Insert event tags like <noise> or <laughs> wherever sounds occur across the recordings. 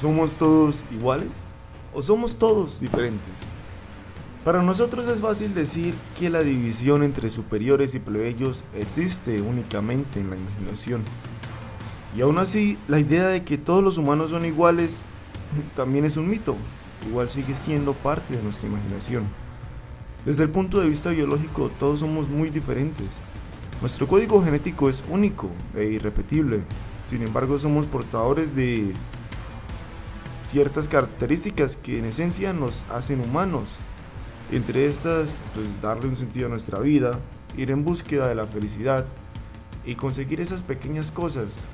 ¿Somos todos iguales o somos todos diferentes? Para nosotros es fácil decir que la división entre superiores y plebeyos existe únicamente en la imaginación. Y aún así, la idea de que todos los humanos son iguales <laughs> también es un mito, igual sigue siendo parte de nuestra imaginación. Desde el punto de vista biológico, todos somos muy diferentes. Nuestro código genético es único e irrepetible, sin embargo somos portadores de ciertas características que en esencia nos hacen humanos. Entre estas, pues darle un sentido a nuestra vida, ir en búsqueda de la felicidad y conseguir esas pequeñas cosas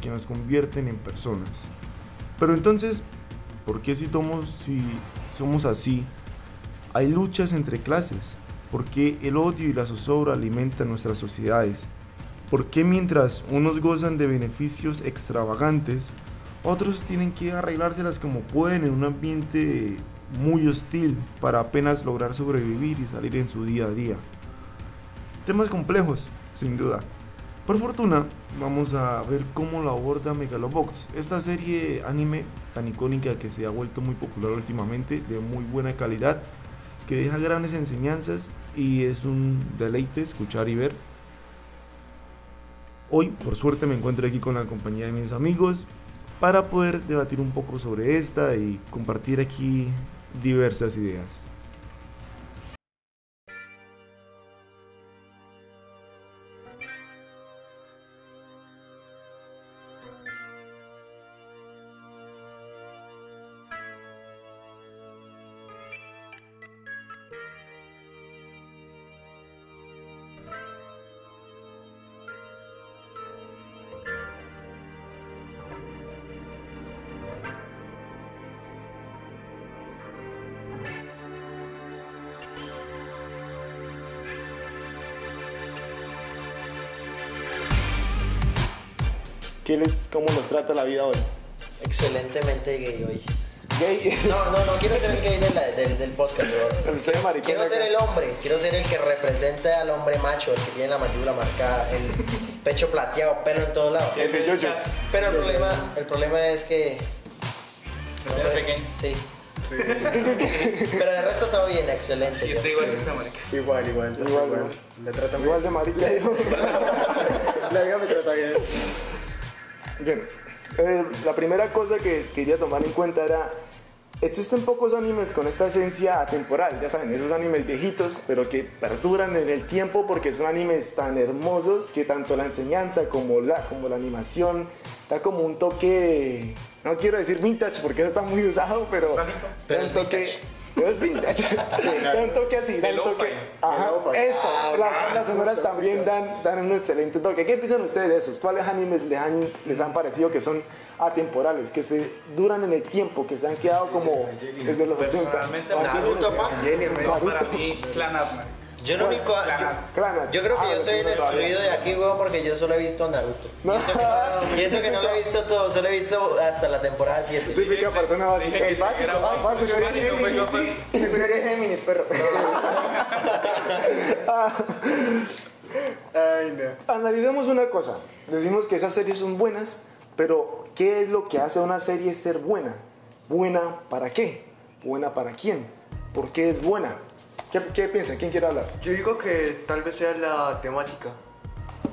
que nos convierten en personas. Pero entonces, ¿por qué si somos, si somos así? Hay luchas entre clases. ¿Por qué el odio y la zozobra alimentan nuestras sociedades? ¿Por qué mientras unos gozan de beneficios extravagantes, otros tienen que arreglárselas como pueden en un ambiente muy hostil para apenas lograr sobrevivir y salir en su día a día? Temas complejos, sin duda. Por fortuna, vamos a ver cómo lo aborda Megalobox, esta serie anime tan icónica que se ha vuelto muy popular últimamente, de muy buena calidad, que deja grandes enseñanzas y es un deleite escuchar y ver. Hoy, por suerte, me encuentro aquí con la compañía de mis amigos para poder debatir un poco sobre esta y compartir aquí diversas ideas. ¿Qué les, ¿Cómo nos trata la vida hoy? Excelentemente gay hoy. ¿Gay? No, no, no quiero ser el gay de la- del, del podcast, bro. Quiero ser el hombre, quiero ser el que represente al hombre macho, el que tiene la mandíbula marcada, el pecho plateado, pelo en todos lados. El de yoyos. Pero el problema, el problema es que. No sea pequeño. Sí. Pero el resto todo bien, excelente. Sí, estoy igual que esta marica. Igual, igual, Igual, igual. igual. Me trata muy Igual de marica. <laughs> La vida me trata bien. Bien, eh, la primera cosa que quería tomar en cuenta era, existen pocos animes con esta esencia atemporal, ya saben, esos animes viejitos, pero que perduran en el tiempo porque son animes tan hermosos que tanto la enseñanza como la, como la animación da como un toque, no quiero decir vintage porque eso está muy usado, pero. Pero un toque... vintage. Es vintage. da un toque así, da un toque. Ajá, eso. Ah, la- las sonoras justo, también dan, dan un excelente toque. ¿Qué piensan ustedes de esos? ¿Cuáles animes les han, les han parecido que son atemporales, que se duran en el tiempo, que se han quedado como desde los 80? Personalmente, Naruto, pa. Para mí, Clan. Yo lo único. Clan Yo, creo que Ah, yo soy el excluido de aquí, weón, porque yo solo he visto Naruto. No. Y eso, que, y eso que no lo he visto todo, solo he visto hasta la temporada 7. Típica persona básica. El básico, ah, Seguro eres Géminis, perro. <laughs> Ay, no. Analicemos una cosa. Decimos que esas series son buenas, pero ¿qué es lo que hace a una serie ser buena? ¿Buena para qué? ¿Buena para quién? ¿Por qué es buena? ¿Qué, qué piensan? ¿Quién quiere hablar? Yo digo que tal vez sea la temática,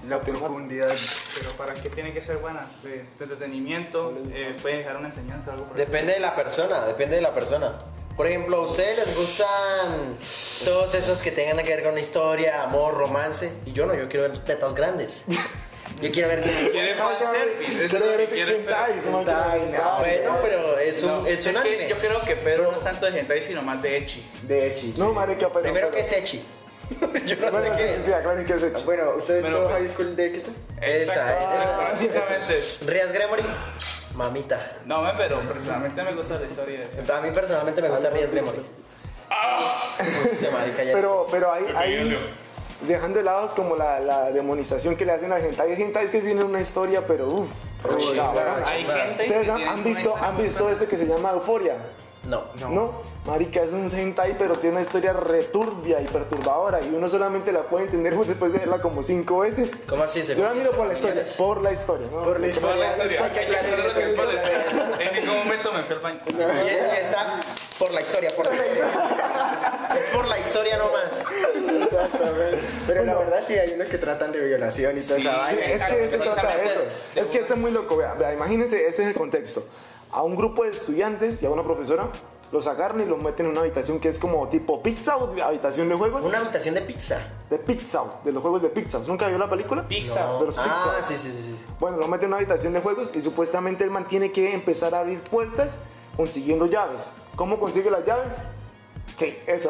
la profundidad. Pero ¿para qué tiene que ser buena? De, de entretenimiento, eh, puede dejar una enseñanza o algo por Depende de la persona, depende de la persona. Por ejemplo, ¿a ustedes les gustan todos esos que tengan que ver con historia, amor, romance? Y yo no, yo quiero ver tetas grandes. <laughs> Yo quiero ver. Quiere fanservice, eso es lo que quiere. hentai. Bueno, pero es un, es un anime. yo creo que Pedro no es tanto de hentai, sino más de echi. De hecho. No, marica, pero... Primero que es Echi. <laughs> yo no Bueno, sé qué sí, es. sí, aclaren qué es hecho. Bueno, ¿ustedes no pues- high school de qué tal? Esa, Exacto, esa. Precisamente. Rias Gremory, mamita. No, me, pero personalmente me gusta la historia de eso. A mí personalmente me gusta Rias Gremory. Ya- Pero, pero hay, hay. Dejando de lado como la, la demonización que le hacen al hentai. Hay hentais que tienen una historia, pero uff. Uy, Hay gente ¿Ustedes han, han visto, han visto este que se llama Euforia? No. No. Marica, es un hentai, pero tiene una historia returbia y perturbadora. Y uno solamente la puede entender pues, después de verla como cinco veces. ¿Cómo así? Yo la miro por la historia, por la historia. ¿no? Por la historia. por la <laughs> historia. En algún momento me fui al baño. Y, y está por la historia, por la <laughs> historia. Historia nomás. Exactamente. Pero la verdad sí hay unos que tratan de violación y toda esa vaina. Es que este trata de eso. De Es que este es muy loco. Vea, vea, imagínense, este es el contexto. A un grupo de estudiantes y a una profesora los agarran y los meten en una habitación que es como tipo pizza o habitación de juegos. Una habitación de pizza. De pizza, de los juegos de pizza. ¿Nunca vio la película? Pizza. De los Ah, pizza. sí, sí, sí. sí. Bueno, lo meten en una habitación de juegos y supuestamente el man tiene que empezar a abrir puertas consiguiendo llaves. ¿Cómo consigue las llaves? Sí, eso.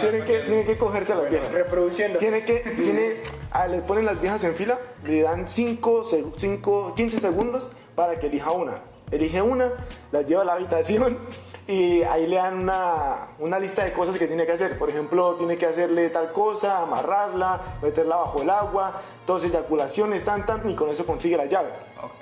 tiene, que, tiene que cogerse a las viejas. Reproduciendo. Tiene que, tiene, ah, le ponen las viejas en fila, le dan 5, 15 segundos para que elija una. Elige una, la lleva a la habitación <laughs> y ahí le dan una, una lista de cosas que tiene que hacer. Por ejemplo, tiene que hacerle tal cosa, amarrarla, meterla bajo el agua, dos eyaculaciones, tan, tan, y con eso consigue la llave.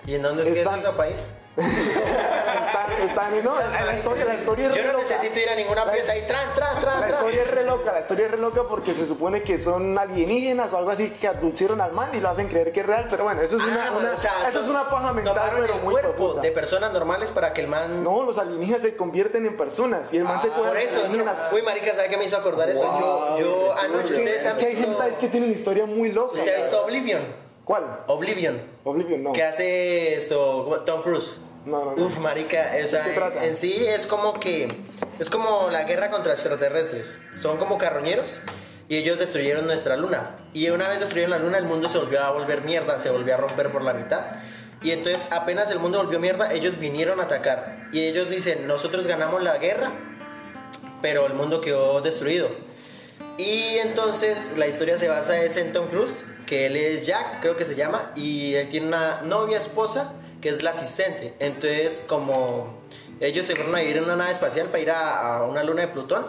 ¿Y en dónde es que Están- es eso para ir? Están, están, no, la historia, la historia es Yo no necesito ir a ninguna pieza ahí. Tran, tran, tran, La historia es re loca, la historia es re loca porque se supone que son alienígenas o algo así que abducieron al man y lo hacen creer que es real, pero bueno, eso es una, Ah, una- o sea, eso es una paja mental, pero el muy cuerpo de personas normales para que el man... No, los alienígenas se convierten en personas y el man se Ah, Por eso, es alienígenas. que- uy, marica, ¿sabe qué me hizo acordar eso? Yo, yo anoche, Es que, ustedes es han que hay gente es que tienen historia muy loca. ¿Usted ha visto Oblivion? ¿Cuál? Oblivion. Oblivion, no. ¿Qué hace esto Tom Cruise? No, no, no. Uf, marica, esa, ¿De qué trata? en sí es como que es como la guerra contra extraterrestres. Son como carroñeros y ellos destruyeron nuestra luna. Y una vez destruyeron la luna, el mundo se volvió a volver mierda, se volvió a romper por la mitad. Y entonces apenas el mundo volvió mierda, ellos vinieron a atacar. Y ellos dicen, nosotros ganamos la guerra, pero el mundo quedó destruido. Y entonces la historia se basa es en Tom Cruise, que él es Jack, creo que se llama, y él tiene una novia esposa que es la asistente. Entonces, como ellos se fueron a vivir en una nave espacial para ir a, a una luna de Plutón,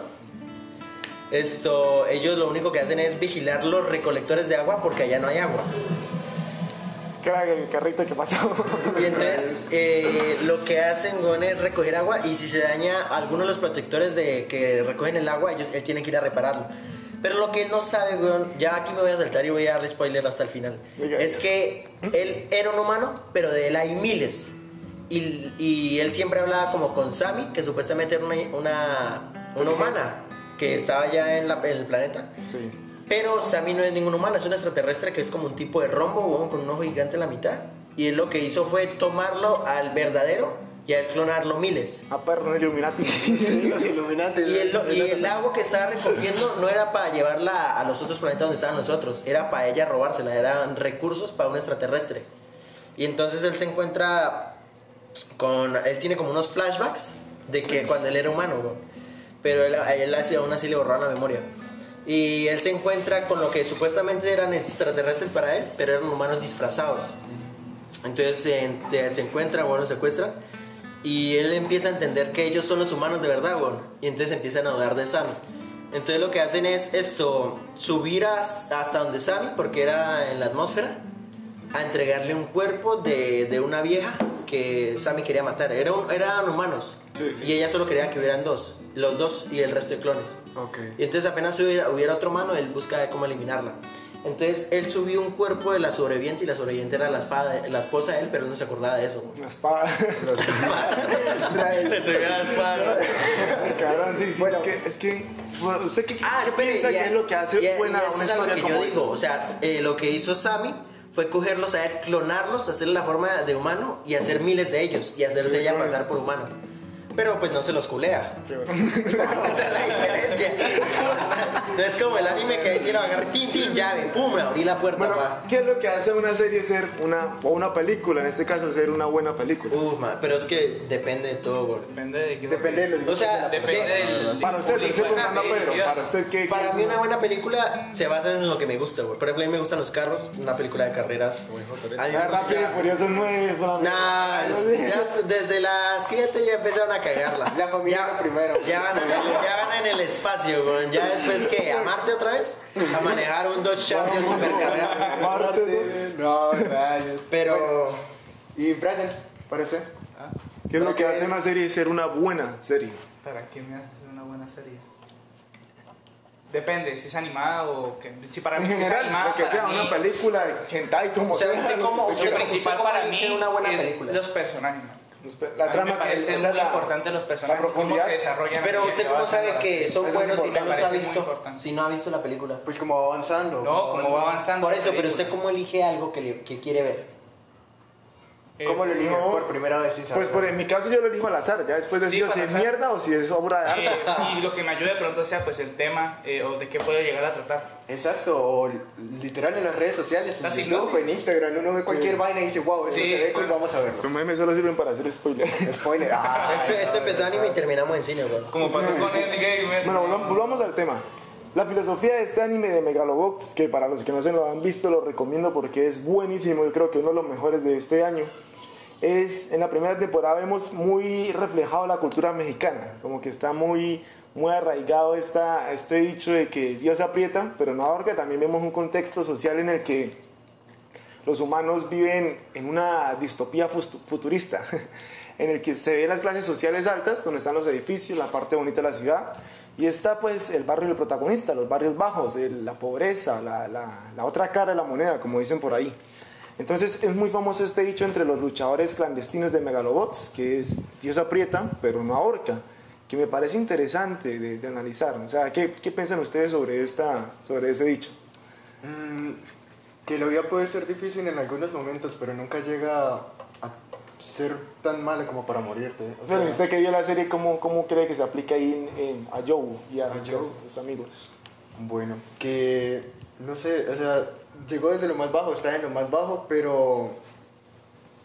esto, ellos lo único que hacen es vigilar los recolectores de agua porque allá no hay agua. ¿Qué era el carrito que pasó? Y entonces eh, lo que hacen weón, es recoger agua y si se daña alguno de los protectores de que recogen el agua, ellos, él tiene que ir a repararlo. Pero lo que él no sabe, weón, ya aquí me voy a saltar y voy a darle spoiler hasta el final. Diga. Es que él era un humano, pero de él hay miles. Y, y él siempre hablaba como con Sammy, que supuestamente era una, una, una humana que estaba ya en, la- en el planeta. sí. Pero Sammy no es ningún humano, es un extraterrestre que es como un tipo de rombo, weón, con un ojo gigante en la mitad. Y él lo que hizo fue tomarlo al verdadero y a él clonarlo miles. A perro, no Illuminati. <laughs> Sí, los iluminantes. Y el, y el agua que estaba recogiendo no era para llevarla a los otros planetas donde estaban nosotros, era para ella robársela, eran recursos para un extraterrestre. Y entonces él se encuentra con. Él tiene como unos flashbacks de que cuando él era humano, pero él, a él así- aún así le borraron la memoria. Y él se encuentra con lo que supuestamente eran extraterrestres para él, pero eran humanos disfrazados. Entonces se, se- encuentra, bueno, secuestran. Y él empieza a entender que ellos son los humanos de verdad, bueno. Y entonces empiezan a dudar de Sammy. Entonces lo que hacen es esto, subir as- hasta donde Sammy, porque era en la atmósfera, a entregarle un cuerpo de, de una vieja que Sammy quería matar. Era un- eran humanos. Sí, sí. Y ella solo quería que hubieran dos. Los dos y el resto de clones. Ok. Y entonces apenas hubiera, hubiera otro humano, él busca cómo eliminarla. Entonces él subió un cuerpo de la sobreviviente y la sobreviviente era la, espada, la esposa de él, pero él no se acordaba de eso. Una espada. <laughs> <laughs> Le subió la espada. <laughs> Cabrón, sí, sí. Bueno. es que, es que bueno, ¿usted qué, Ah, qué espere, piensa y- que es lo que hace y- y buena eso una es a lo historia que yo como digo, esa? o sea, eh, lo que hizo Sammy fue cogerlos a él, clonarlos, hacerle la forma de humano y hacer miles de ellos y hacerse ella pasar por humano. Pero pues no se los culea. <laughs> Esa es la diferencia. No es como el anime que hicieron agarrar tin tin llave, pum, abrí la puerta. Bueno, pa. ¿qué es lo que hace una serie ser una, o una película, en este caso ser una buena película? Uf, man, pero es que depende de todo, güey. Depende de quién Depende de los O sea, Depende de- del. Para usted, preguntando a Pedro, para usted, ¿qué? Para qué- mí una buena película se basa en lo que me gusta, güey. Por ejemplo, a mí me gustan los carros, una película de carreras. A mí me Ah, Rápido gusta... Furioso 9, Fran. Nah, es- ya desde las 7 ya empezaron a cagarla. La familia ya, primero. Ya van, ya van en el espacio, güey. Ya después que a Marte otra vez, a manejar un Dodge Charger supercargado. Marte, No, rayos. Pero ¿Y Brandon? ¿Para usted? ¿Qué es lo que hace una serie ser una buena serie? ¿Para qué me hace una buena serie? Depende, si es animada o que si para mí En si es general, animada, lo que sea, mí, una película, hentai, como O sea, sea. como- Lo principal ¿cómo para mí una buena es película? los personajes, man. La trama que parece o sea, muy la- importante los personajes cómo se desarrollan. Pero usted cómo sabe que son es buenos si no los ha visto, si no ha visto la película. Pues como va avanzando. No, como va avanzando. Por eso, pero película. usted cómo elige algo que, le- que quiere ver. Eh, ¿Cómo lo eligen no. por primera vez sin saber? Pues por en mi caso yo lo elijo al azar, ya después Sí, decido al si es azar. mierda o si es obra de arte. Eh, y lo que me ayude de pronto sea pues el tema eh, o de qué puede llegar a tratar. Exacto, o literal en las redes sociales, en YouTube, en Instagram, uno ve cualquier vaina y dice, wow, eso Sí, se ve cool, vamos a verlo. Los memes solo sirven para hacer spoiler. <laughs> Spoiler. Ah, Este, este empezó anime y terminamos en cine, güey. Como pasó con el gamer. Bueno, volvamos al tema. La filosofía de este anime de Megalobox, que para los que no se lo han visto lo recomiendo porque es buenísimo, yo creo que uno de los mejores de este año, es en la primera temporada vemos muy reflejado la cultura mexicana, como que está muy, muy arraigado esta, este dicho de que Dios aprieta, pero no ahorca, también vemos un contexto social en el que los humanos viven en una distopía futurista, <laughs> en el que se ven las clases sociales altas, donde están los edificios, la parte bonita de la ciudad, y está pues el barrio del protagonista, los barrios bajos, el- la pobreza, la, la- la otra cara de la moneda, como dicen por ahí. Entonces es muy famoso este dicho entre los luchadores clandestinos de Megalobots, que es Dios aprieta, pero no ahorca, que me parece interesante de, de analizar. O sea, ¿qué, qué piensan ustedes sobre, esta, sobre ese dicho? Mm, que la vida puede ser difícil en algunos momentos, pero nunca llega ser tan mala como para morirte. O Pero sea, usted que vio la serie, ¿cómo, cómo cree que se aplica ahí en- en- a Joe y a, A los- Joe. los amigos? Bueno, que no sé, o sea, llegó desde lo más bajo, está en lo más bajo, pero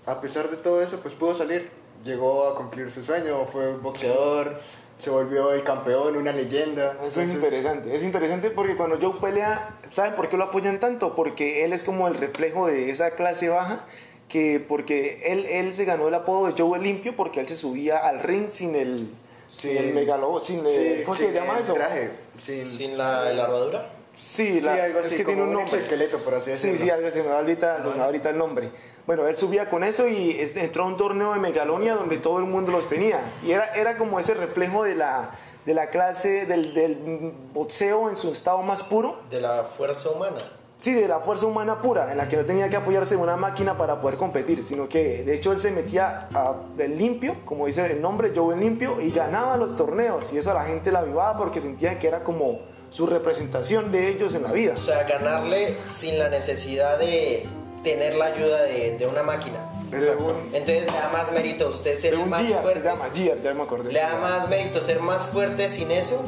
a pesar de todo eso, pues pudo salir. Llegó a cumplir su sueño, fue boxeador, se volvió el campeón, una leyenda. Eso es Entonces, interesante. Es interesante porque cuando Joe pelea, ¿saben por qué lo apoyan tanto? Porque él es como el reflejo de esa clase baja, que porque él, él se ganó el apodo de Joe el limpio porque él se subía al ring sin el, sin el megalo, sin el, sí, ¿cómo sin se llama el eso? traje, sin, Sin la, la armadura. Sí, sí, la- algo es así, que tiene un nombre. esqueleto, por así Sí, decirlo. sí, algo se me va ahorita, se me va ahorita el nombre. Bueno, él subía con eso y es- entró a un torneo de Megalonia donde todo el mundo los tenía. Y era, era como ese reflejo de la, de la clase del, del boxeo en su estado más puro. De la fuerza humana. Sí, de la fuerza humana pura, en la que no tenía que apoyarse en una máquina para poder competir, sino que de hecho él se metía a el limpio, como dice el nombre, Joe el limpio, y ganaba los torneos. Y eso a la gente la avivaba porque sentían que era como su representación de ellos en la vida. O sea, ganarle sin la necesidad de tener la ayuda de, de una máquina. Un, Entonces le da más mérito a usted ser más Gia, se fuerte. llama Gia, ya me acordé. Le da más mérito ser más fuerte sin eso,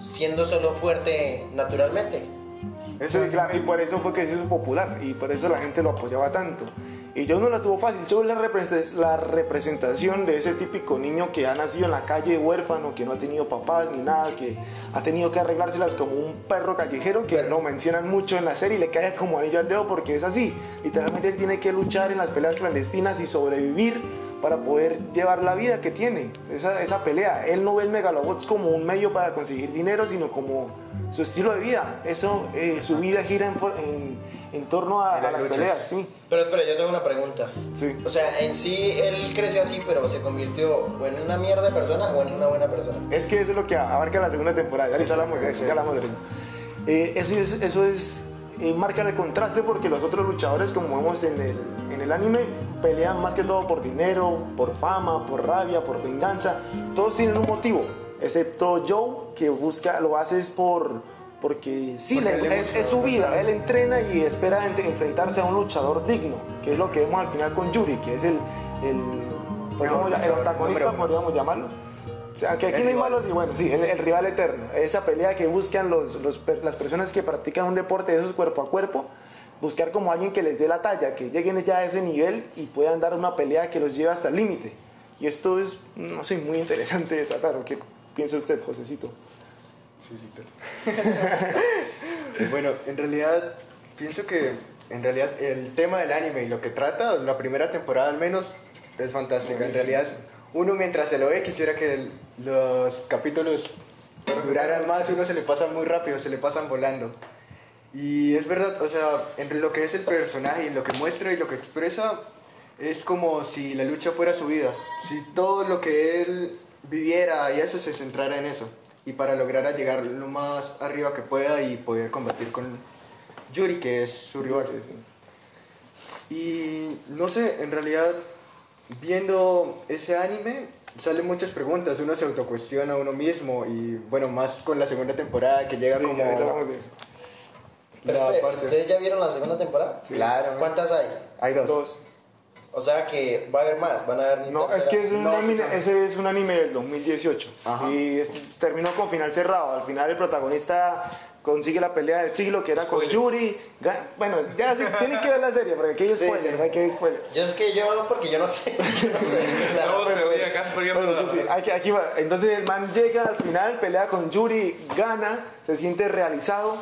siendo solo fuerte naturalmente. Claro, y por eso fue que se hizo popular y por eso la gente lo apoyaba tanto. Y yo no la tuvo fácil, yo la, la representación de ese típico niño que ha nacido en la calle huérfano, que no ha tenido papás ni nada, que ha tenido que arreglárselas como un perro callejero, que lo mencionan mucho en la serie y le cae como anillo al dedo porque es así. Literalmente él tiene que luchar en las peleas clandestinas y sobrevivir para poder llevar la vida que tiene, esa, esa pelea. Él no ve el Megalobots como un medio para conseguir dinero, sino como su estilo de vida. Eso, eh, su vida gira en, for- en- en torno a, a las luchas. peleas, sí. Pero espera, yo tengo una pregunta. Sí. O sea, en sí él creció así, pero se convirtió o en una mierda de persona o en una buena persona. Es que eso es lo que abarca la segunda temporada. Ya ahorita hablamos de eso, ya hablamos de eso. Eh, eso es, eso es eh, marca el contraste porque los otros luchadores, como vemos en el, en el anime, pelean más que todo por dinero, por fama, por rabia, por venganza. Todos tienen un motivo, excepto Joe, que busca, lo hace es por porque sí, Porque le- es, es su vida. Él entrena y espera ent- enfrentarse a un luchador digno, que es lo que vemos al final con Yuri, que es el, el, podríamos llam- el antagonista, podríamos llamarlo. O sea, que aquí no hay malos y buenos, sí, el, el rival eterno. Esa pelea que buscan los, los las personas que practican un deporte de esos cuerpo a cuerpo, buscar como alguien que les dé la talla, que lleguen ya a ese nivel y puedan dar una pelea que los lleve hasta el límite. Y esto es, no sé, muy interesante de tratar. ¿o ¿Qué piensa usted, Josecito? Sí, sí, pero- <laughs> bueno, en realidad pienso que en realidad el tema del anime y lo que trata, la primera temporada al menos, es fantástica. En realidad, uno mientras se lo ve quisiera que el- los capítulos duraran más, uno se le pasan muy rápido, se le pasan volando. Y es verdad, o sea, entre lo que es el personaje y lo que muestra y lo que expresa, es como si la lucha fuera su vida. Si todo lo que él viviera y eso se centrara en eso. Y para lograr a llegar lo más arriba que pueda y poder combatir con Yuri, que es su rival. Y no sé, en realidad viendo ese anime salen muchas preguntas, uno se autocuestiona a uno mismo y bueno, más con la segunda temporada que llega Sí, como... la parte- ¿Ustedes ya vieron la segunda temporada? Claro. ¿Cuántas hay? Hay dos. Dos. O sea que va a haber más, van a haber No, es tercera. que es un No, anime, sí, sí. ese es un anime del 2018 Ajá. y es- terminó con final cerrado. Al final el protagonista consigue la pelea del siglo que era con Spoiler. Yuri. Ga- Bueno, ya sí, tienen que ver la serie porque aquí hay Sí, spoilers, sí. aquí hay spoilers. Yo es que yo, porque yo no sé. <laughs> Yo no sé. Acá, sí, sí, aquí, aquí va. Entonces el man llega al final, pelea con Yuri, gana, se siente realizado,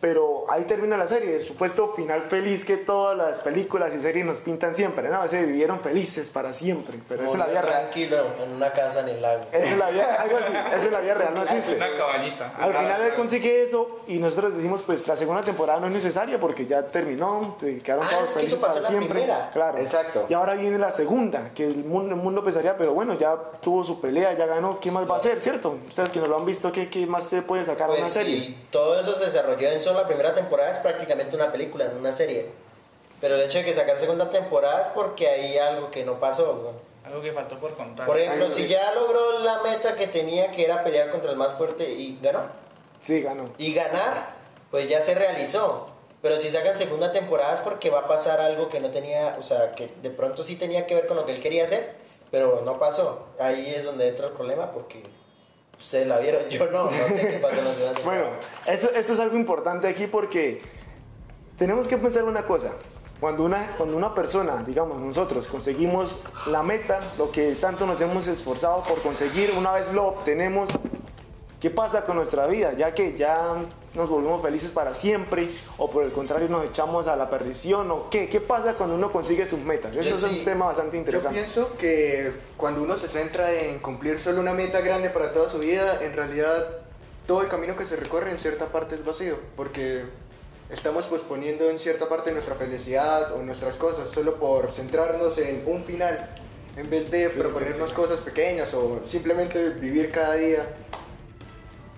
pero ahí termina la serie. El supuesto final feliz que todas las películas y series nos pintan siempre. No, ese vivieron felices para siempre, pero esa es la vida Murió real. tranquilo en una casa en el lago. Esa es la vida, algo así, esa es la vida real, no existe. Una cabañita. Al final él consigue eso y nosotros decimos pues la segunda temporada no es necesaria porque ya terminó, te quedaron Ah, todos es que eso felices para siempre. primera. Claro. Exacto. Y ahora viene la segunda, que el mundo, el mundo pensaría, pero bueno, ya tuvo su pelea, ya ganó, ¿qué más va a hacer, cierto? Ustedes que no lo han visto, ¿qué, qué más te puede sacar a Pues una serie? si todo eso se desarrolló en solo la primera temporada, es prácticamente una película, no una serie. Pero el hecho de que sacar segunda temporada es porque hay algo que no pasó. güey. Algo que faltó por contar. Por ejemplo, Ay, si ya logró la meta que tenía, que era pelear contra el más fuerte y ganó. Sí, ganó. Y ganar, pues ya se realizó. Pero si sacan segunda temporada es porque va a pasar algo que no tenía, o sea, que de pronto sí tenía que ver con lo que él quería hacer, pero no pasó. Ahí es donde entra el problema porque ustedes la vieron, yo no, no sé qué pasó en la temporada. Bueno, eso, esto es algo importante aquí porque tenemos que pensar una cosa. Cuando una, cuando una persona, digamos nosotros, conseguimos la meta, lo que tanto nos hemos esforzado por conseguir, una vez lo obtenemos, ¿qué pasa con nuestra vida? Ya que ya nos volvemos felices para siempre o por el contrario nos echamos a la perdición o qué, qué pasa cuando uno consigue sus metas. Eso Yo es sí- un tema bastante Yo interesante. pienso que cuando uno se centra en cumplir solo una meta grande para toda su vida, en realidad todo el camino que se recorre en cierta parte es vacío, porque estamos posponiendo en cierta parte nuestra felicidad o nuestras cosas solo por centrarnos en un final, en vez de proponernos cosas pequeñas o simplemente vivir cada día.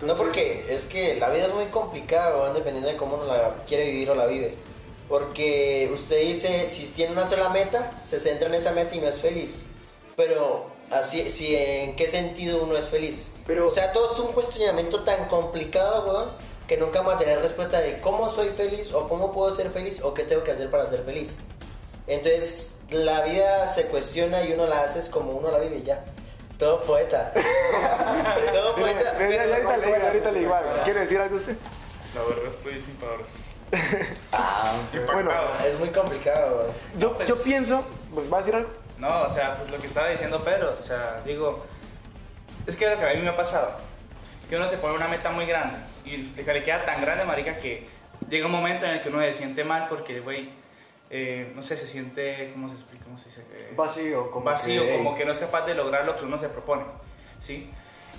No porque es que la vida es muy complicada, dependiendo de cómo uno la quiere vivir o la vive. Porque usted dice, si tiene una sola meta, se centra en esa meta y no es feliz. Pero así, si en qué sentido uno es feliz. Pero- o sea, todo es un cuestionamiento tan complicado, weón, que nunca vamos a tener respuesta de cómo soy feliz o cómo puedo ser feliz o qué tengo que hacer para ser feliz. Entonces, la vida se cuestiona y uno la hace como uno la vive ya. Todo poeta. <laughs> Todo poeta. ahorita le digo, ahorita le digo algo. ¿Quiere decir algo usted? La verdad estoy sin palabras. Ah, Bueno. Es muy complicado. Yo, No, pues- yo pienso, pues va a decir algo. No, o sea, pues lo que estaba diciendo Pedro, o sea, digo, es que lo que a mí me ha pasado, que uno se pone una meta muy grande y le queda tan grande, marica, que llega un momento en el que uno se siente mal porque, güey, eh, no sé, se siente, ¿cómo se explica? ¿Cómo se dice? Eh, vacío, como vacío, que, como que no es capaz de lograr lo que uno se propone, ¿sí?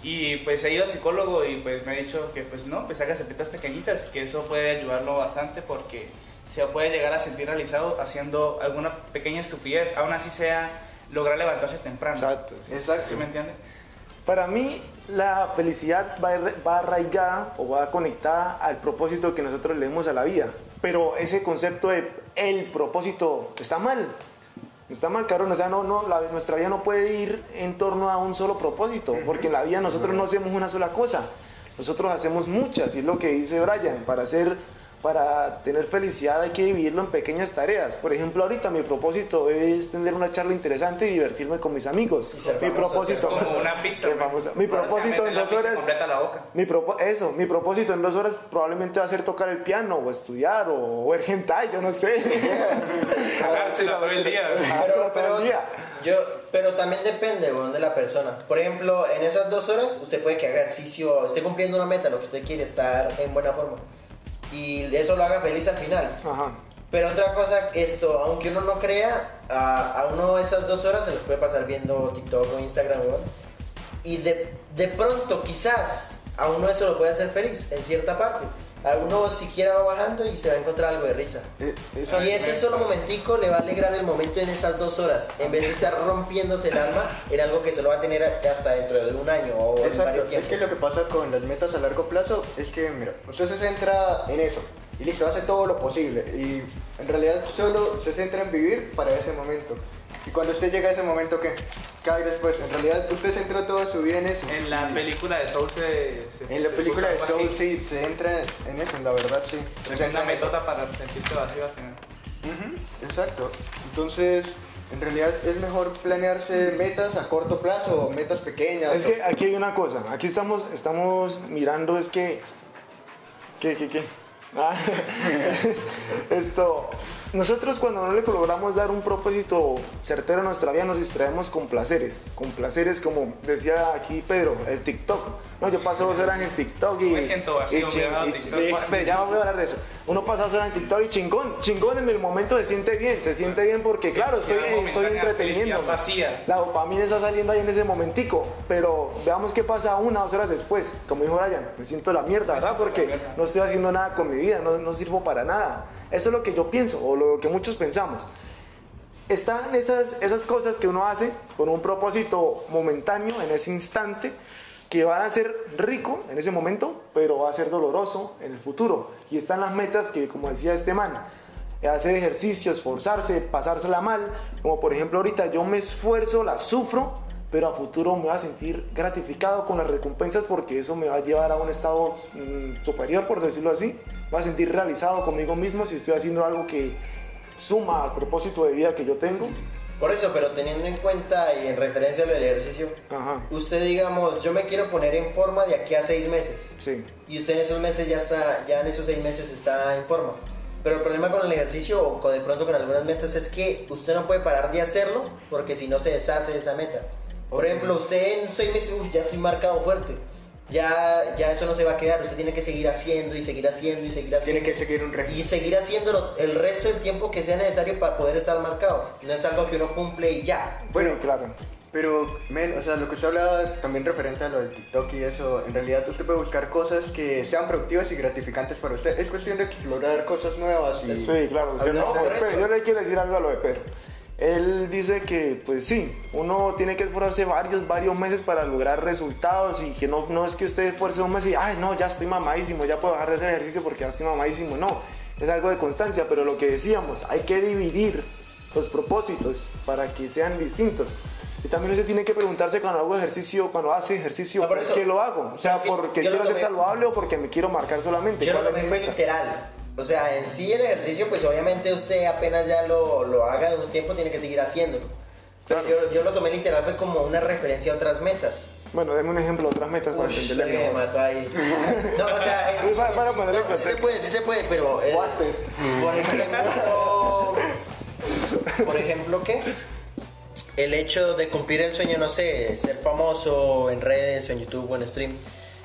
Y pues he ido al psicólogo y pues me ha dicho que pues no, pues hágase metas pequeñitas, que eso puede ayudarlo bastante porque se puede llegar a sentir realizado haciendo alguna pequeña estupidez, aún así sea lograr levantarse temprano. Exacto. sí. Exacto. ¿Sí me entiende? Para mí, la felicidad va, va arraigada o va conectada al propósito que nosotros le demos a la vida. Pero ese concepto de el propósito está mal. Está mal, cabrón. O sea, no, no, la- nuestra vida no puede ir en torno a un solo propósito. Porque en la vida nosotros no hacemos una sola cosa. Nosotros hacemos muchas. Y es lo que dice Brian. Para hacer para tener felicidad hay que dividirlo en pequeñas tareas. Por ejemplo, ahorita mi propósito es tener una charla interesante y divertirme con mis amigos. Mi propósito Como una pizza. Mi propósito en dos horas. la boca. Mi propo- eso, mi propósito en dos horas probablemente va a ser tocar el piano o estudiar o, o ver hentai, yo no sé. <laughs> Cagársela todo el día. Pero, todo pero, el día. yo, pero también depende de la persona. Por ejemplo, en esas dos horas usted puede que haga ejercicio, esté cumpliendo una meta, lo que usted quiere, estar en buena forma. Y eso lo haga feliz al final. Ajá. Pero otra cosa, esto, aunque uno no crea, a, a uno esas dos horas se les puede pasar viendo TikTok o Instagram, weón. Y de, de pronto, quizás, a uno eso lo puede hacer feliz, en cierta parte. Uno siquiera va bajando y se va a encontrar algo de risa. Eh. Y ese solo momentico le va a alegrar el momento en esas dos horas, en vez de estar rompiéndose el alma en algo que solo va a tener hasta dentro de un año o en Exacto, varios es tiempos. que lo que pasa con las metas a largo plazo es que, mira, usted se centra en eso y listo, hace todo lo posible y en realidad solo se centra en vivir para ese momento. Y cuando usted llega a ese momento, ¿qué? ¿Qué hay después? En realidad, usted centró toda su vida en eso. En la película de Soul se, se- En la se película de Soul, así. sí, se entra en eso, la verdad, sí. Es una metota para sentirse vacío al final. Exacto. Entonces, en realidad es mejor planearse metas a corto plazo metas pequeñas. Es que aquí hay una cosa, aquí estamos, estamos mirando, es que... ¿Qué, qué, qué? Ah, <laughs> esto, nosotros cuando no le logramos dar un propósito certero a nuestra vida nos distraemos con placeres, con placeres como decía aquí Pedro, el TikTok. No, yo paso dos horas en TikTok y... Me siento vacío, y y- TikTok. sí, pero ya voy a hablar de eso. Uno pasa dos horas en TikTok y chingón, chingón en el momento se siente bien, se siente bien porque claro, estoy, estoy entreteniendo. vacía. La dopamina está saliendo ahí en ese momentico, pero veamos qué pasa una o dos horas después. Como dijo Ryan, me siento la mierda, ¿verdad? Porque no estoy haciendo nada con mi vida, no, no sirvo para nada. Eso es lo que yo pienso, o lo que muchos pensamos. Están esas, esas cosas que uno hace con un propósito momentáneo en ese instante, que van a ser rico en ese momento, pero va a ser doloroso en el futuro. Y están las metas que, como decía este man, hacer ejercicio, esforzarse, pasársela mal. Como por ejemplo ahorita yo me esfuerzo, la sufro, pero a futuro me voy a sentir gratificado con las recompensas porque eso me va a llevar a un estado mm, superior, por decirlo así. Me voy a sentir realizado conmigo mismo si estoy haciendo algo que suma al propósito de vida que yo tengo. Por eso, pero teniendo en cuenta y en referencia al ejercicio, Ajá, usted digamos, yo me quiero poner en forma de aquí a seis meses. sí. Y usted en esos meses ya está, ya en esos seis meses está en forma. Pero el problema con el ejercicio o con- de pronto con algunas metas es que usted no puede parar de hacerlo porque si no se deshace de esa meta. Por ejemplo, usted en seis meses "Uy, ya estoy marcado fuerte. Ya, ya eso no se va a quedar. Usted tiene que seguir haciendo y seguir haciendo y seguir haciendo. Tiene que seguir un Y régimen. seguir haciéndolo el resto del tiempo que sea necesario para poder estar marcado. No es algo que uno cumple y ya. Bueno, claro. Pero, men, o sea, lo que usted hablaba también referente a lo del TikTok y eso, en realidad usted puede buscar cosas que sean productivas y gratificantes para usted. Es cuestión de explorar cosas nuevas y... Sí, claro. es que No, no- pero yo le quiero decir algo a lo de Pedro. Él dice que, pues sí, uno tiene que esforzarse varios, varios meses para lograr resultados y que no, no es que usted esfuerce un mes y, ay, no, ya estoy mamadísimo, ya puedo dejar de hacer ejercicio porque ya estoy mamadísimo. No, es algo de constancia, pero lo que decíamos, hay que dividir los propósitos para que sean distintos. Y también usted tiene que preguntarse cuando hago ejercicio, cuando hace ejercicio, Ah, por ¿por eso. qué lo hago? O sea, porque lo quiero ser saludable o porque me quiero marcar solamente. Yo lo ¿Cuál es tomé mi fue meta? literal. O sea, en sí el ejercicio, pues obviamente usted apenas ya lo, lo haga de un tiempo, tiene que seguir haciéndolo. Pero Claro. yo, yo lo tomé literal, fue como una referencia a otras metas. Bueno, deme un ejemplo de otras metas para entenderle me mejor. mató ahí. <laughs> No, o sea, en sí, Para- para ponerle no, sí se puede, sí se puede, pero... eh, por ejemplo... Por ejemplo, ¿qué? El hecho de cumplir el sueño, no sé, ser famoso en redes o en YouTube o en stream,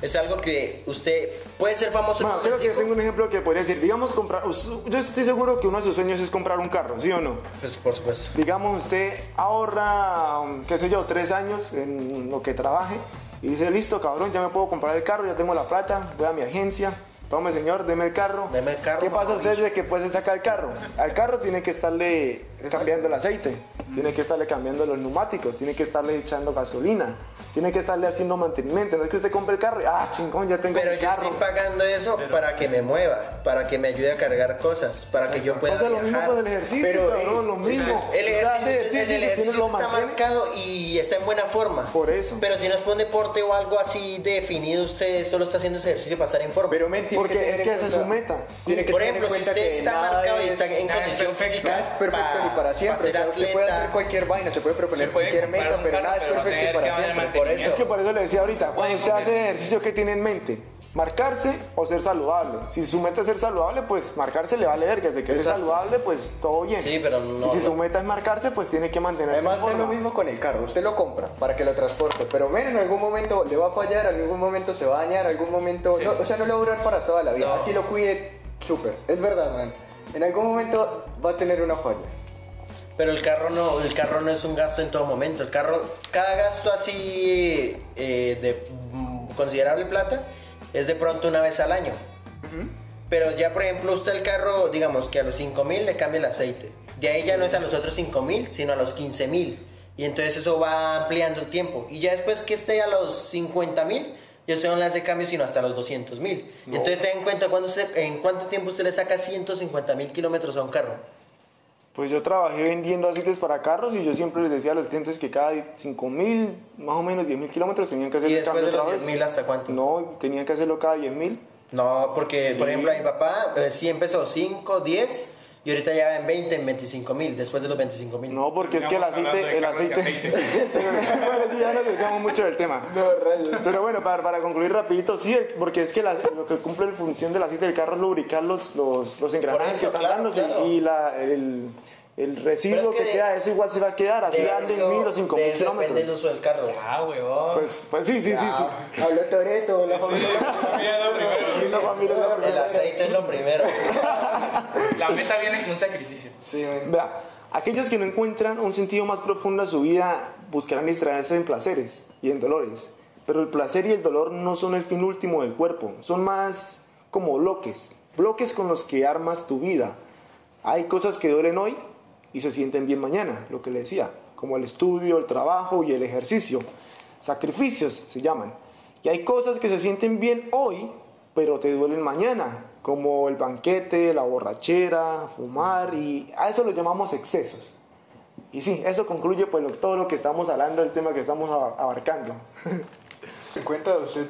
es algo que usted puede ser famoso en Bueno, creo que tengo un ejemplo que podría decir, digamos comprar, yo estoy seguro que uno de sus sueños es comprar un carro, ¿sí o no? Pues por supuesto. Digamos, usted ahorra, um, qué sé yo, tres años en lo que trabaje y dice, listo, cabrón, ya me puedo comprar el carro, ya tengo la plata, voy a mi agencia, tome señor, deme el carro. Deme el carro, ¿Qué pasa usted bicho. de que puede sacar el carro? Al carro tiene que estarle cambiando el aceite, tiene que estarle cambiando los neumáticos, tiene que estarle echando gasolina, tiene que estarle haciendo mantenimiento. No es que usted compre el carro y, ah, chingón, ya tengo Pero yo carro. estoy pagando eso para que me mueva, para que me ayude a cargar cosas, para que yo pueda Pasa lo mismo viajar. con el ejercicio, Pero, cabrón, eh, lo mismo. El ejercicio, en el ejercicio está marcado y está en buena forma. Por eso. Pero si no es por un deporte o algo así definido, usted solo está haciendo ese ejercicio para estar en forma. Pero, men, tiene Porque es que esa es su meta. Tiene que por tener en ejemplo, si cuenta usted que está marcado y es- está en condición perfecto. física, perfecto ni para pa siempre. ser o sea, usted puede hacer cualquier vaina, se puede proponer Se puede cualquier meta, pero nada es perfecto para siempre. Por eso. Es que por eso le decía ahorita, cuando usted hace ejercicio, ¿qué tiene en mente? Marcarse o ser saludable. Si su meta es ser saludable, pues marcarse le vale verga. De que Exacto. saludable, pues todo bien. Sí, pero no- Y si su meta es marcarse, pues tiene que mantenerse Además forma. lo mismo con el carro, usted lo compra para que lo transporte, pero en algún momento le va a fallar, en algún momento se va a dañar, en algún momento, no, o sea, no le va a durar para toda la vida, No. así lo cuide, súper, es verdad, man, en algún momento va a tener una falla. Pero el carro no, el carro no es un gasto en todo momento. El carro, cada gasto así eh, de mm, considerable plata es de pronto una vez al año. Pero ya, por ejemplo, usted el carro, digamos que a los 5 mil le cambia el aceite. De ahí ya no es a los otros 5 mil, sino a los 15 mil. Y entonces eso va ampliando el tiempo. Y ya después que esté a los 50 mil, ya usted no le hace cambio sino hasta los 200 mil. Entonces ten en cuenta cuándo usted- en cuánto tiempo usted le saca 150 mil kilómetros a un carro. Pues yo trabajé vendiendo aceites para carros y yo siempre les decía a los clientes que cada 5 mil, más o menos 10 mil kilómetros tenían que hacer ¿Y el después cambio de los otra vez. 10.000 hasta cuánto? No, tenían que hacerlo cada 10 mil. No, porque por Sí. ejemplo a mi papá eh, sí empezó 5, 10 y ahorita ya va en 20, en 25 mil, después de los 25 mil. No, porque es que el aceite, el aceite. aceite. <laughs> bueno, sí, ya nos mucho del tema. Pero bueno, para, para concluir rapidito, sí, el- porque es que la- lo que cumple la función del aceite del carro es lubricar los, los, los engranajes eso, que están claro, dándose claro. y la, el, el residuo es que, que queda, eso igual se va a quedar, así de ande eso, mil o cinco mil eso depende el kilómetros. uso del carro. Ah, huevón. Pues, pues sí, sí, sí, sí. Habló Toreto, la familia. La familia es El aceite es lo primero. La meta viene con un sacrificio. Sí. Vea, aquellos que no encuentran un sentido más profundo a su vida buscarán distraerse en placeres y en dolores. Pero el placer y el dolor no son el fin último del cuerpo, son más como bloques, bloques con los que armas tu vida. Hay cosas que duelen hoy y se sienten bien mañana, lo que le decía, como el estudio, el trabajo y el ejercicio. Sacrificios se llaman. Y hay cosas que se sienten bien hoy, pero te duelen mañana, como el banquete, la borrachera, fumar, y a eso lo llamamos excesos. Y sí, eso concluye pues lo- todo lo que estamos hablando, el tema que estamos aba- abarcando. <laughs> En cuenta, usted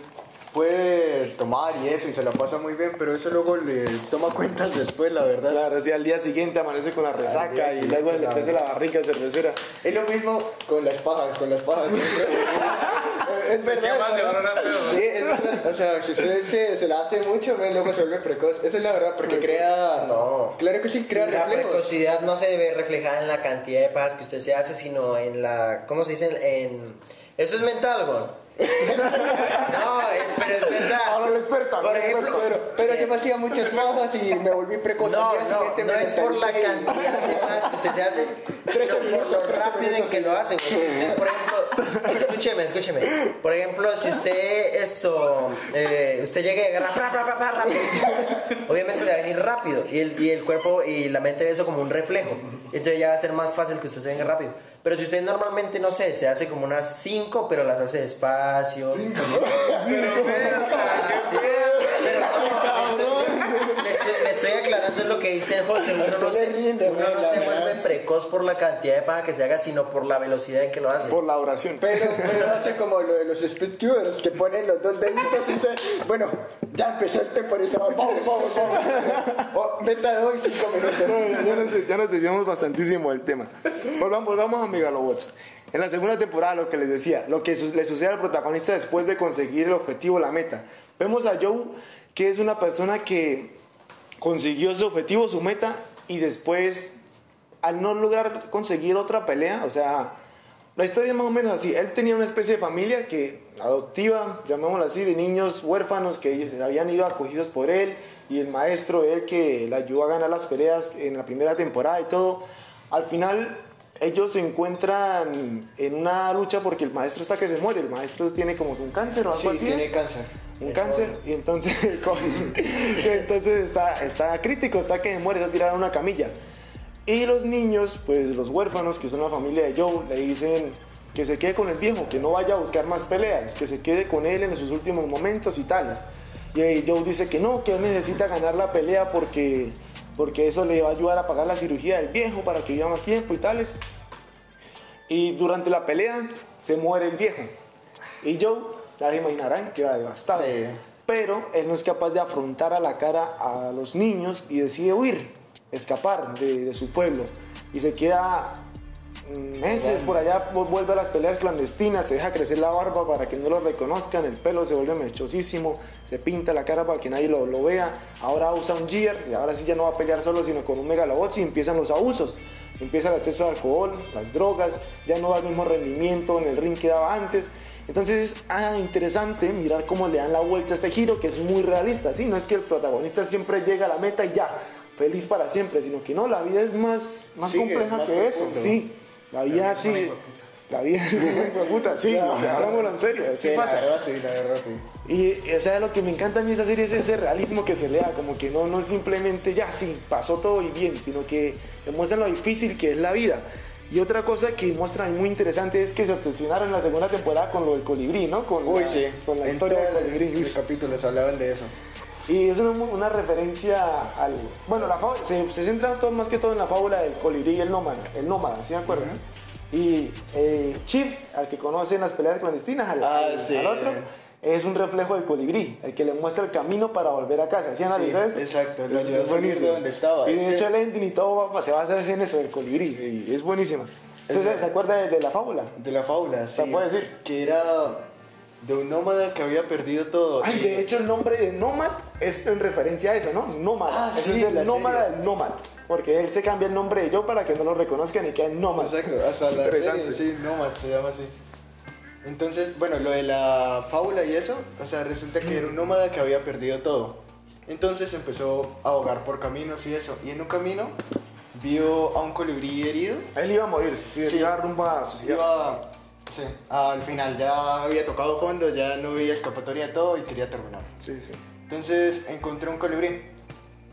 puede tomar y eso y se la pasa muy bien, pero eso luego le toma cuentas después, la verdad. Claro, sí, al día siguiente amanece con la resaca y luego le la crece la barriga cervecera. Es lo mismo con las pajas, con las pajas. <laughs> es verdad. ¿verdad? Sí, es verdad. O sea, si usted se, se la hace mucho, luego se vuelve precoz. Esa es la verdad, porque crea. No. Claro que sí, crea la reflejos. precocidad no se ve reflejada en la cantidad de pajas que usted se hace, sino en la. ¿Cómo se dice? En. Eso es mental, güey. No, es, pero es verdad. Ahora la experta, Por la ejemplo, Pero, pero yo me hacía muchas <laughs> pajas y me volví precoz. No, no, siguiente no es por la cantidad de pajas que usted se hace, <laughs> sino por minutos, lo rápido en que lo hace. güey. Si usted, por ejemplo, escúcheme, escúcheme. Por ejemplo, si usted esto, eh, usted llega y agarra pra, pra, pra, pra, rapidísimo, obviamente se va a venir rápido y el, y el cuerpo y la mente ve eso como un reflejo. Entonces ya va a ser más fácil que usted se venga rápido. Pero si usted normalmente, no sé, se hace como unas 5, pero las hace despacio. Pero no, <laughs> le estoy, le aclarando lo que dice José. Uno no se, Rinde, uno no se vuelve precoz por la cantidad de paja que se haga, sino por la velocidad en que lo hace. Por la oración. Pero, pero hace como lo de los speedcubers que ponen los dos deditos y dicen, bueno, ya empezó el temporizador, vamos, vamos, vamos. Oh, meta de hoy, cinco minutos. No, ya, nos, ya nos desviamos bastantísimo del tema. Volvamos, volvamos a Megalobots. En la segunda temporada, lo que les decía, lo que su- le sucede al protagonista después de conseguir el objetivo, la meta. Vemos a Joe, que es una persona que consiguió su objetivo, su meta, y después, al no lograr conseguir otra pelea, o sea, la historia es más o menos así. Él tenía una especie de familia que adoptiva, llamémoslo así, de niños huérfanos que ellos habían ido acogidos por él y el maestro de él que le ayudó a ganar las peleas en la primera temporada y todo. Al final ellos se encuentran en una lucha porque el maestro está que se muere. El maestro tiene como un cáncer o algo Sí, así. tiene cáncer. Un cáncer y entonces <laughs> entonces está, está crítico, está que muere, está tirado en una camilla. Y los niños, pues los huérfanos, que son la familia de Joe, le dicen que se quede con el viejo, que no vaya a buscar más peleas, que se quede con él en sus últimos momentos y tal. Y Joe dice que no, que él necesita ganar la pelea porque, porque eso le va a ayudar a pagar la cirugía del viejo para que viva más tiempo y tales. Y durante la pelea se muere el viejo. Y Joe, ya se imaginarán, queda devastado. Sí. Pero él no es capaz de afrontar a la cara a los niños y decide huir, escapar de, de su pueblo. Y se queda mm, meses por allá, vu- vuelve a las peleas clandestinas, se deja crecer la barba para que no lo reconozcan, el pelo se vuelve mechosísimo, se pinta la cara para que nadie lo, lo vea. Ahora usa un gear y ahora sí ya no va a pelear solo, sino con un megalobots y empiezan los abusos. Empieza el acceso al alcohol, las drogas, ya no da el mismo rendimiento en el ring que daba antes. Entonces es ah, interesante mirar cómo le dan la vuelta a este giro que es muy realista. ¿sí? No es que el protagonista siempre llega a la meta y ya, feliz para siempre, sino que no, la vida es más, más Sigue, compleja más que eso. profundo. Sí, la vida sí. La vida es de puta, sí, hablámoslo en serio, Sí, la pasa. verdad sí, la verdad sí. Y, o sea, lo que me encanta a mí de esa serie es ese realismo que se lea, como que no, no es simplemente ya, sí, pasó todo y bien, sino que demuestran lo difícil que es la vida. Y otra cosa que muestran muy interesante es que se obsesionaron en la segunda temporada con lo del colibrí, ¿no? Con Uy, la, sí. Con la En historia del colibrí. Los capítulos hablaban de eso. Y es una, una referencia al... Bueno, la fábula, se, se centra todo, más que todo en la fábula del colibrí y el nómada, el nómada, ¿sí me acuerdan? Y eh, Chief, al que conocen las peleas clandestinas, al, Ah, al- sí. al otro, es un reflejo del colibrí, el que le muestra el camino para volver a casa. ¿Sí analizó esto? exacto, lo Es- ayudó a de donde estaba, Y de sí. hecho el ending y todo va- se basa en eso, del colibrí, y es buenísima. ¿Usted se, se acuerda de, de la fábula? De la fábula, sí. puede decir. Que era de un nómada que había perdido todo. Ay, de hecho el nombre de Nomad es en referencia a eso, ¿no? Nómada. Ah, Eso sí, es el nómada del Nomad. Porque él se cambia el nombre de yo para que no lo reconozcan y quede Nomad. Exacto, hasta la serie, sí, Nomad se llama así. Entonces, bueno, lo de la fábula y eso, o sea, resulta que era un nómada que había perdido todo. Entonces empezó a ahogar por caminos y eso. Y en un camino vio a un colibrí herido. Él iba a morir, sí, Sí. iba rumbo a suicidarse. Iba, sí, al final ya había tocado fondo, ya no veía escapatoria de todo y quería terminar. Sí, sí. Entonces encontró un colibrí.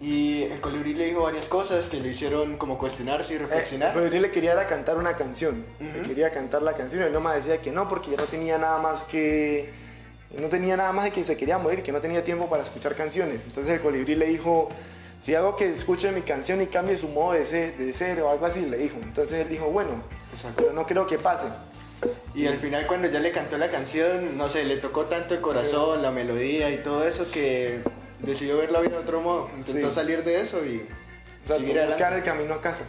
Y el colibrí le dijo varias cosas que le hicieron como cuestionarse y Eh, reflexionar. pero él le quería era cantar una canción. Le Ujú. quería cantar la canción y el Nomad decía que no, porque ya no tenía nada más que. No tenía nada más de que se quería morir, que no tenía tiempo para escuchar canciones. Entonces el colibrí le dijo: Si hago que escuche mi canción y cambie su modo de ser, de ser o algo así, le dijo. Entonces él dijo: Bueno, Exacto. pero no creo que pase. Y al final cuando ya le cantó la canción, no sé, le tocó tanto el corazón, la melodía y todo eso que decidió ver la vida de otro modo. Intentó Sí. salir de eso y O sea, seguir buscar el camino a casa.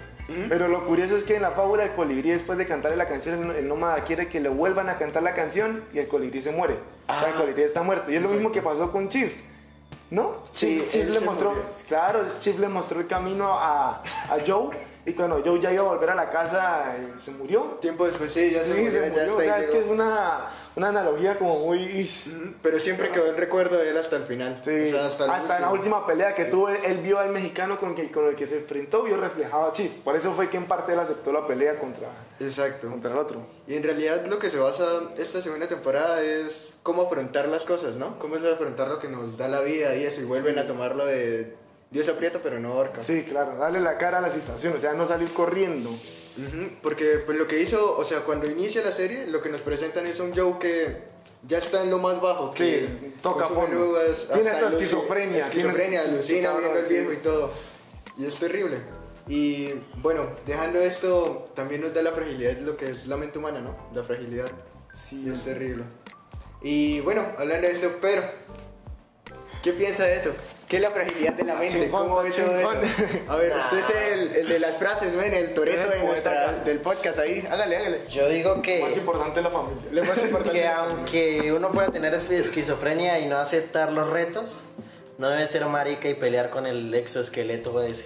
Pero lo curioso es que en la fábula el colibrí después de cantarle la canción, el, nómada quiere que le vuelvan a cantar la canción y el colibrí se muere. O sea, el Ah. colibrí está muerto. Y es lo mismo que pasó con Chief. ¿No? Sí, Chief, le mostró, murió. claro, Chief le mostró el camino a, a Joe y cuando Joe ya iba a volver a la casa eh, se murió. Tiempo después sí, ya sí, se murió, se murió. hasta O sea, ahí es que es una, una analogía como muy... Pero siempre quedó el recuerdo de él hasta el final. Sí, O sea, hasta, el hasta en la última pelea que tuvo, él, vio al mexicano con, que, con el que se enfrentó, vio reflejado a Chief. Por eso fue que en parte él aceptó la pelea contra, Exacto. contra el otro. Y en realidad lo que se basa esta segunda temporada es cómo afrontar las cosas, ¿no? Cómo es afrontar lo que nos da la vida y eso, y vuelven a tomarlo de Dios aprieta pero no ahorca. Sí, claro, darle la cara a la situación, o sea, no salir corriendo. Porque pues, lo que hizo, o sea, cuando inicia la serie, lo que nos presentan es un Joe que ya está en lo más bajo. Que Sí, toca fondo. drogas, Tiene hasta esquizofrenia, Esquizofrenia, alucina viendo el viejo y todo. Y es terrible. Y bueno, dejando esto, también nos da la fragilidad de lo que es la mente humana, ¿no? La fragilidad. Sí, Es terrible. Y bueno, hablando de esto, pero, ¿qué piensa de eso? ¿Qué es la fragilidad de la mente? Chingón, ¿Cómo ve todo eso? chingón. A ver, usted es el, el de las frases, ¿ven? El toreto de nuestra- del podcast ahí. Hágale, hágale. Yo digo que, Más importante la familia. Lo más <laughs> importante. que aunque uno pueda tener esquizofrenia y no aceptar los retos, no debe ser marica y pelear con el exoesqueleto ese.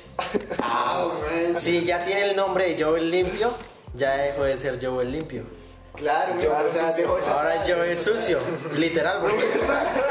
Ah, man. Si ya tiene el nombre de Joe el Limpio, ya dejó de ser Joe el Limpio. Claro, man, o sea, dejó esa Ahora. Joe es sucio, literal. porque <laughs>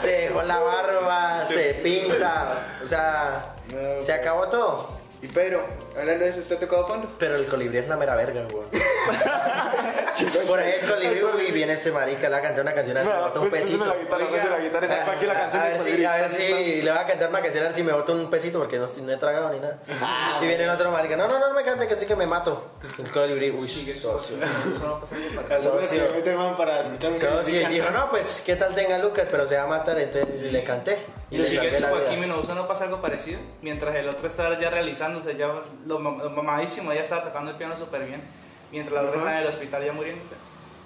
se dejó la barba, se pinta, o sea, se acabó todo. Y Pedro, hablando de eso, ¿usted ha tocado fondo? Pero el colibrí es una mera verga, weón. <laughs> Por ahí el colibrí, uy, viene este marica, le va a cantar una canción a ver si me bota un pues, pesito. la guitarra, pues, la guitarra, está aquí la canción a ver si, a ver si le va a cantar una canción a ver si me bota un pesito porque no, he tragado ni nada. Ah, y viene el otro marica, no, no, no me cante que sí que me mato. El colibrí, uy, socio. Socio. <laughs> para escuchar Socio, y dijo, no, pues, ¿qué tal tenga Lucas? Pero se va a matar, entonces le canté. Y le salvé la vida. Kimi no Uso no pasa algo parecido. Mientras el otro estaba ya realizándose, ya lo, lo mamadísimo, ya estaba tocando el piano súper bien. Mientras la otra estaba en el hospital ya muriéndose.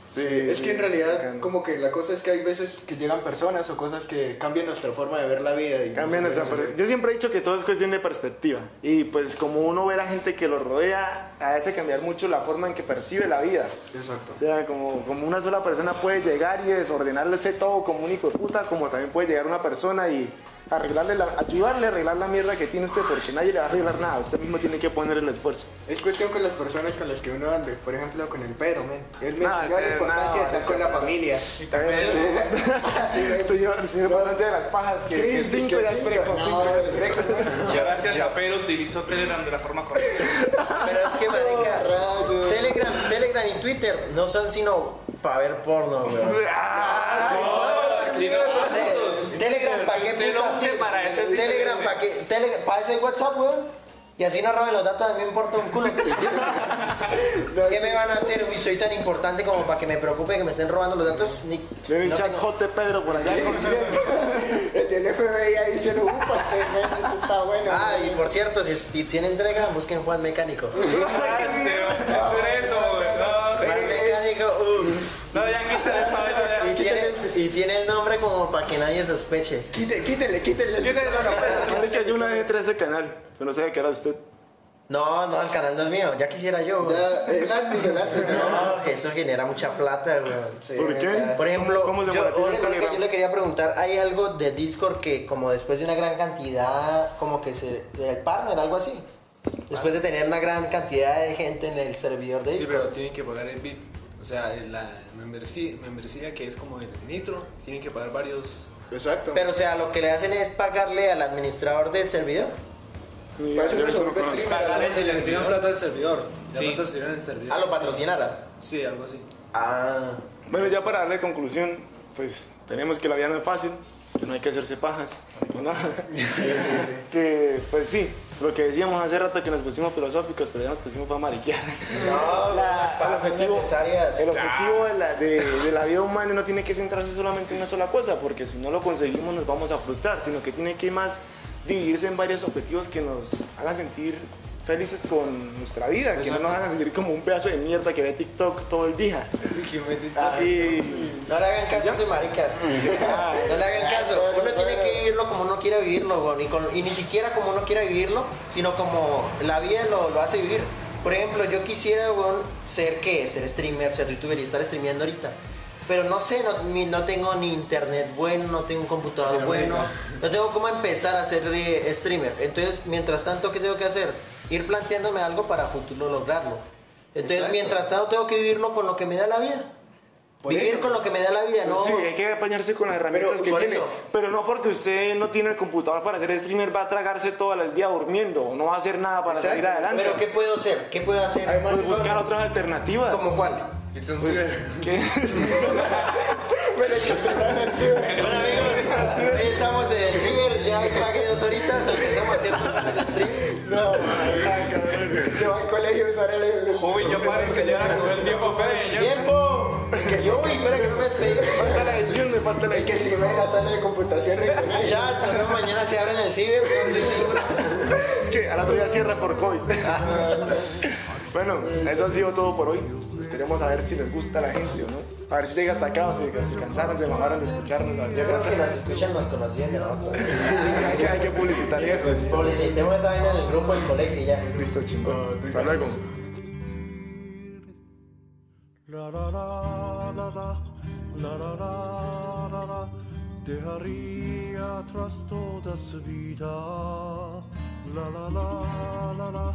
Sí, es sí, que en realidad, bacano. como que la cosa es que hay veces que llegan personas o cosas que cambian nuestra forma de ver la vida. Y Cambian per- Yo siempre he dicho que todo es cuestión de perspectiva. Y pues como uno ve a la gente que lo rodea, hace cambiar mucho la forma en que percibe la vida. Exacto. O sea, como, como una sola persona puede llegar y desordenarle ese todo como un hijo de puta, como también puede llegar una persona y arreglarle la, ayudarle a arreglar la mierda que tiene usted, porque nadie le va a arreglar nada. Usted mismo tiene que poner el esfuerzo. Es cuestión con las personas con las que uno ande. Por ejemplo, con el Pedro, man. Él Ah, mencionó la importancia de estar con la familia. Y también, señor, señor importancia de las pajas, que, que cinco ya es preco, gracias a Pedro utilizo Telegram de la forma correcta. Pero es que, marica. Telegram, Telegram y Twitter no son sino para ver porno, weón. Telegram, ¿para qué Usted lo use para eso es Telegram. ¿para qué? Tele- ¿Para eso hay WhatsApp, weón? Y así no roben los datos, a mí me importa un culo. <laughs> <laughs> ¿Qué me van a hacer? Uy, soy tan importante como para que me preocupe que me estén robando los datos. Ni, Ven el no chat tengo- J. Pedro por allá. <laughs> El del FBI ahí diciendo, upa, este men, esto está bueno. Ah, y men". por cierto, si, si tienen entrega, busquen Juan Mecánico. Este, hacer eso, güey. No, Juan Mecánico, uff. no, ya quítale esa vaina, Y ya. tiene, y tiene el nombre como para que nadie sospeche. El- Quítale la Quiere que yo una vez entré a ese canal, pero no sabía que era usted. No, no, el canal no es mío, ya quisiera yo. Ya, el admin, el admin. No, eso genera mucha plata, güey. Sí, ¿Por qué? Por ejemplo, ¿Cómo se yo, yo le quería preguntar, ¿hay algo de Discord que como después de una gran cantidad, como que se... el partner, algo así? Después de tener una gran cantidad de gente en el servidor de Sí, Discord. pero tienen que pagar el VIP. O sea, la membresía, membresía que es como el Nitro, tienen que pagar varios. Exacto. Pero o sea, lo que le hacen es pagarle al administrador del servidor. Ni Para eso yo no eso se no vuelve conozco. streamer, Pagarle ¿sabes? si le tiran plata al servidor. Ya Sí. patrocinan el servidor. Ah, lo patrocinaran. Sí, algo así. Ah, Bueno, ya para darle conclusión, pues tenemos que la vida no es fácil, que no hay que hacerse pajas, no. <laughs> que pues sí, lo que decíamos hace rato que nos pusimos filosóficos, pero ya nos pusimos para mariquear. no, <laughs> las pagas son necesarias. El objetivo de la, de, de la vida humana no tiene que centrarse solamente en una sola cosa, porque si no lo conseguimos nos vamos a frustrar, sino que tiene que más dividirse en varios objetivos que nos hagan sentir felices con nuestra vida, que no nos hagan sentir como un pedazo de mierda que ve TikTok todo el día. Y No le hagan caso a ese marica. <laughs> No le hagan caso. Uno tiene que vivirlo como uno quiera vivirlo, y, con- y ni siquiera como uno quiera vivirlo, sino como la vida lo, lo hace vivir. Por ejemplo, yo quisiera weón, ser qué, ser streamer, ser youtuber y estar streameando ahorita. Pero no sé, no, ni- no tengo ni internet bueno, no tengo un computador bueno, no tengo cómo empezar a ser eh, streamer. Entonces, mientras tanto, ¿qué tengo que hacer? Ir planteándome algo para futuro lograrlo. Entonces, Exacto. mientras tanto, tengo que vivirlo con lo que me da la vida. Por Vivir eso. con lo que me da la vida, ¿no? Sí, hay que apañarse con las herramientas Pero que tiene. eso- Pero no porque usted no tiene el computador para ser streamer, va a tragarse todo el día durmiendo, no va a hacer nada para Exacto. salir adelante. Pero ¿qué puedo hacer? ¿Qué puedo hacer? Además, Pues buscar otras alternativas. ¿Como cuál? Pues. ¿qué? <laughs> Bueno amigos, estamos en el ciber, ya pagué dos horitas, empezamos a hacer cosas en el stream. Se va al colegio a usar el... Uy, yo para enseñar con el tiempo, yo- ¡Tiempo! Que yo, uy, espera que no me despedí. falta la edición, me falta la El que edición. streamea en la sala de computación. ¿no? Ya, nos vemos mañana se abre en el ciber. no. <laughs> Es que al otro día cierra por COVID. Bueno, eso ha sido todo por hoy. Queremos saber si les gusta a la gente o no. A ver si llega hasta acá o si se cansaron, se mamaron de escucharnos. Yo creo que nos escuchan, nos conocían de nosotros. hay, que, hay que publicitar eso. Publicitemos esa vaina en el grupo del colegio y ya. Listo, chingón. Hasta luego. La la la la la, la la la la la, dejaría atrás toda su vida. La la la la la,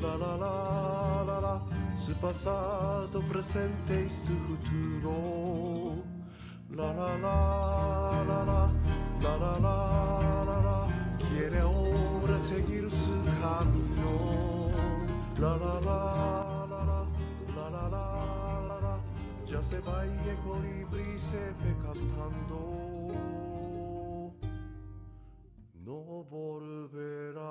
la la la la la, su pasado, presente y su futuro. La la la la la, la la la la la, quiere ahora seguir su camino. La la la la la, la la la la la, ya se va y el colibrí se ve cantando. 登るべら